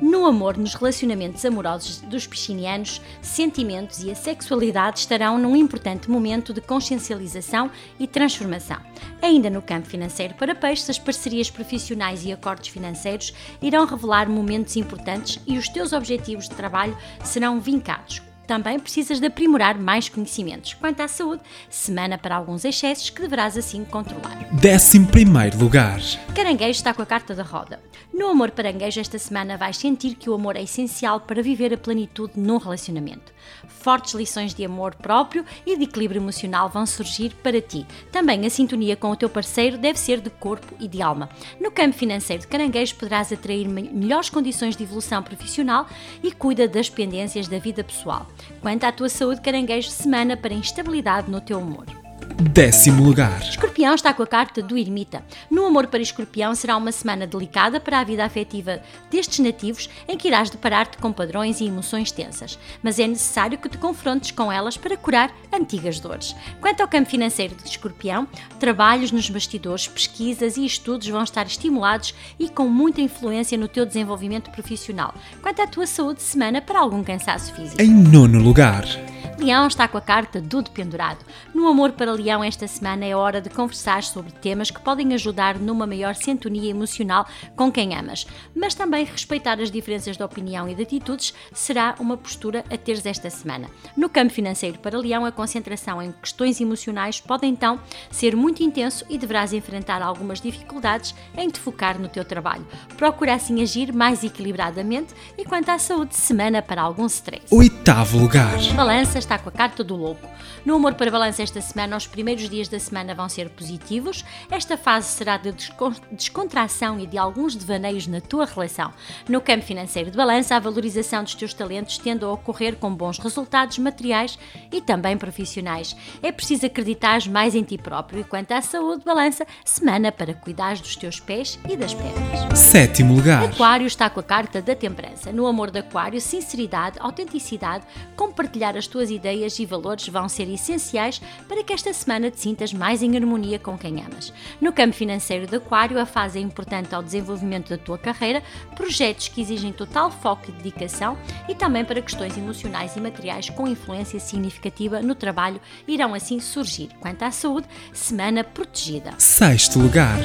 No amor, nos relacionamentos amorosos dos piscinianos, sentimentos e a sexualidade estarão num importante momento de consciencialização e transformação. Ainda no campo financeiro para peixes, as parcerias profissionais e acordos financeiros irão revelar momentos importantes e os teus objetivos de trabalho serão vincados também precisas de aprimorar mais conhecimentos. Quanto à saúde, semana para alguns excessos que deverás assim controlar. 11 lugar. Caranguejo está com a carta da roda. No amor paranguejo, esta semana vais sentir que o amor é essencial para viver a plenitude num relacionamento. Fortes lições de amor próprio e de equilíbrio emocional vão surgir para ti. Também a sintonia com o teu parceiro deve ser de corpo e de alma. No campo financeiro de caranguejo, poderás atrair melhores condições de evolução profissional e cuida das pendências da vida pessoal. Quanto à tua saúde, caranguejo, semana para instabilidade no teu humor. Décimo lugar. Escorpião está com a carta do Ermita. No amor para Escorpião será uma semana delicada para a vida afetiva destes nativos, em que irás deparar-te com padrões e emoções tensas, mas é necessário que te confrontes com elas para curar antigas dores. Quanto ao campo financeiro de Escorpião, trabalhos nos bastidores, pesquisas e estudos vão estar estimulados e com muita influência no teu desenvolvimento profissional. Quanto à tua saúde, semana para algum cansaço físico. Em nono lugar. Leão está com a carta do dependurado. No amor para Leão, esta semana é hora de conversar sobre temas que podem ajudar numa maior sintonia emocional com quem amas, mas também respeitar as diferenças de opinião e de atitudes será uma postura a teres esta semana. No campo financeiro para Leão, a concentração em questões emocionais pode então ser muito intenso e deverás enfrentar algumas dificuldades em te focar no teu trabalho. Procura assim agir mais equilibradamente e quanto à saúde, semana para algum stress. Oitavo lugar. Balanças está com a carta do louco. No humor para balança esta semana, os primeiros dias da semana vão ser positivos. Esta fase será de descontração e de alguns devaneios na tua relação. No campo financeiro de balança, a valorização dos teus talentos tende a ocorrer com bons resultados materiais e também profissionais. É preciso acreditar mais em ti próprio e quanto à saúde, balança, semana para cuidar dos teus pés e das pernas. Sétimo lugar. Aquário está com a carta da temperança. No amor de Aquário, sinceridade, autenticidade, compartilhar as tuas ideias e valores vão ser essenciais para que esta semana te sintas mais em harmonia com quem amas. No campo financeiro de Aquário, a fase é importante ao desenvolvimento da tua carreira, projetos que exigem total foco e dedicação e também para questões emocionais e materiais com influência significativa no trabalho irão assim surgir. Quanto à saúde, semana protegida. Sexto lugar.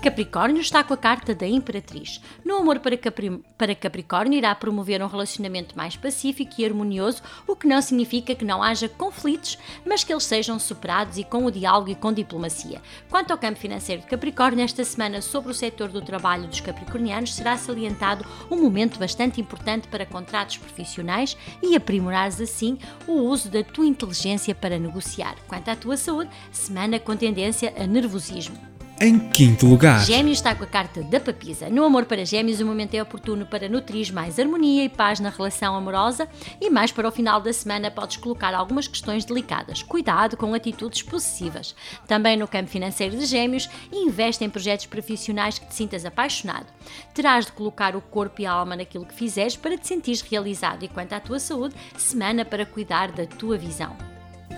Capricórnio está com a carta da Imperatriz. No amor para, Capri... para Capricórnio, irá promover um relacionamento mais pacífico e harmonioso, o que não significa que não haja conflitos, mas que eles sejam superados e com o diálogo e com diplomacia. Quanto ao campo financeiro de Capricórnio, esta semana, sobre o setor do trabalho dos capricornianos, será salientado um momento bastante importante para contratos profissionais e aprimorares assim o uso da tua inteligência para negociar. Quanto à tua saúde, semana com tendência a nervosismo. Em quinto lugar, Gêmeos está com a carta da papisa. No amor para Gêmeos, o momento é oportuno para nutrir mais harmonia e paz na relação amorosa e mais para o final da semana podes colocar algumas questões delicadas. Cuidado com atitudes possessivas. Também no campo financeiro de Gêmeos, investe em projetos profissionais que te sintas apaixonado. Terás de colocar o corpo e a alma naquilo que fizeres para te sentires realizado e quanto à tua saúde, semana para cuidar da tua visão.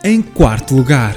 Em quarto lugar,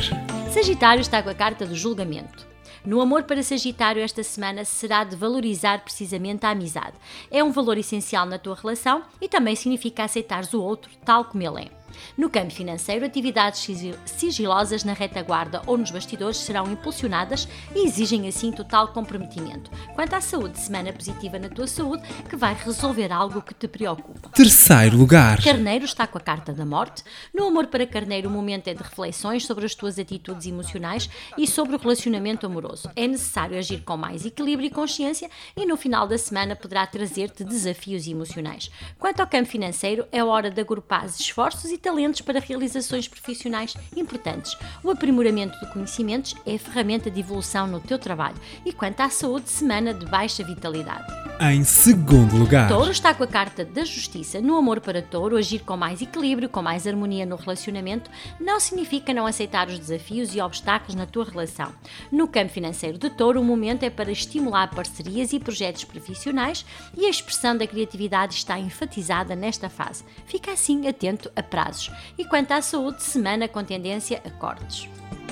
Sagitário está com a carta do julgamento. No amor para Sagitário, esta semana será de valorizar precisamente a amizade. É um valor essencial na tua relação e também significa aceitares o outro tal como ele é. No campo financeiro, atividades sigilosas na retaguarda ou nos bastidores serão impulsionadas e exigem assim total comprometimento. Quanto à saúde, semana positiva na tua saúde, que vai resolver algo que te preocupa. terceiro lugar, Carneiro está com a carta da morte. No amor para Carneiro, o momento é de reflexões sobre as tuas atitudes emocionais e sobre o relacionamento amoroso. É necessário agir com mais equilíbrio e consciência e no final da semana poderá trazer-te desafios emocionais. Quanto ao campo financeiro, é hora de agrupar esforços e talentos para realizações profissionais importantes. O aprimoramento de conhecimentos é a ferramenta de evolução no teu trabalho. E quanto à saúde, semana de baixa vitalidade. Em segundo lugar, Touro está com a carta da justiça. No amor para Touro, agir com mais equilíbrio, com mais harmonia no relacionamento, não significa não aceitar os desafios e obstáculos na tua relação. No campo financeiro de Touro, o momento é para estimular parcerias e projetos profissionais e a expressão da criatividade está enfatizada nesta fase. Fica assim atento a prazos. E quanto à saúde, semana com tendência a cortes.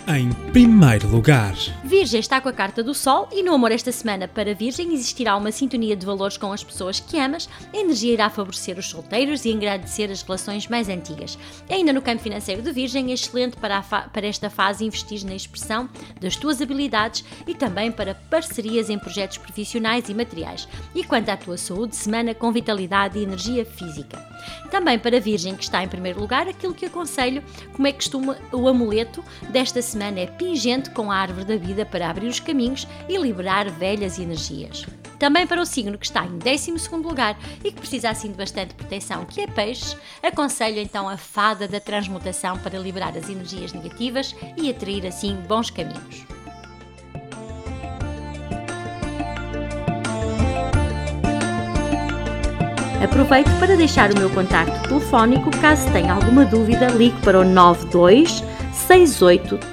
Em primeiro lugar, Virgem está com a carta do Sol e no amor esta semana para Virgem existirá uma sintonia de valores com as pessoas que amas, a energia irá favorecer os solteiros e engrandecer as relações mais antigas. Ainda no campo financeiro de Virgem, é excelente para, para esta fase investir na expressão das tuas habilidades e também para parcerias em projetos profissionais e materiais. E quanto à tua saúde, semana com vitalidade e energia física. Também para Virgem, que está em primeiro lugar, aquilo que aconselho, como é costume, o amuleto desta semana é pingente com a árvore da vida para abrir os caminhos e liberar velhas energias. Também para o signo que está em 12 lugar e que precisa assim de bastante proteção, que é peixes, aconselho então a fada da transmutação para liberar as energias negativas e atrair assim bons caminhos. Aproveito para deixar o meu contacto telefónico caso tenha alguma dúvida, ligue para o 92 68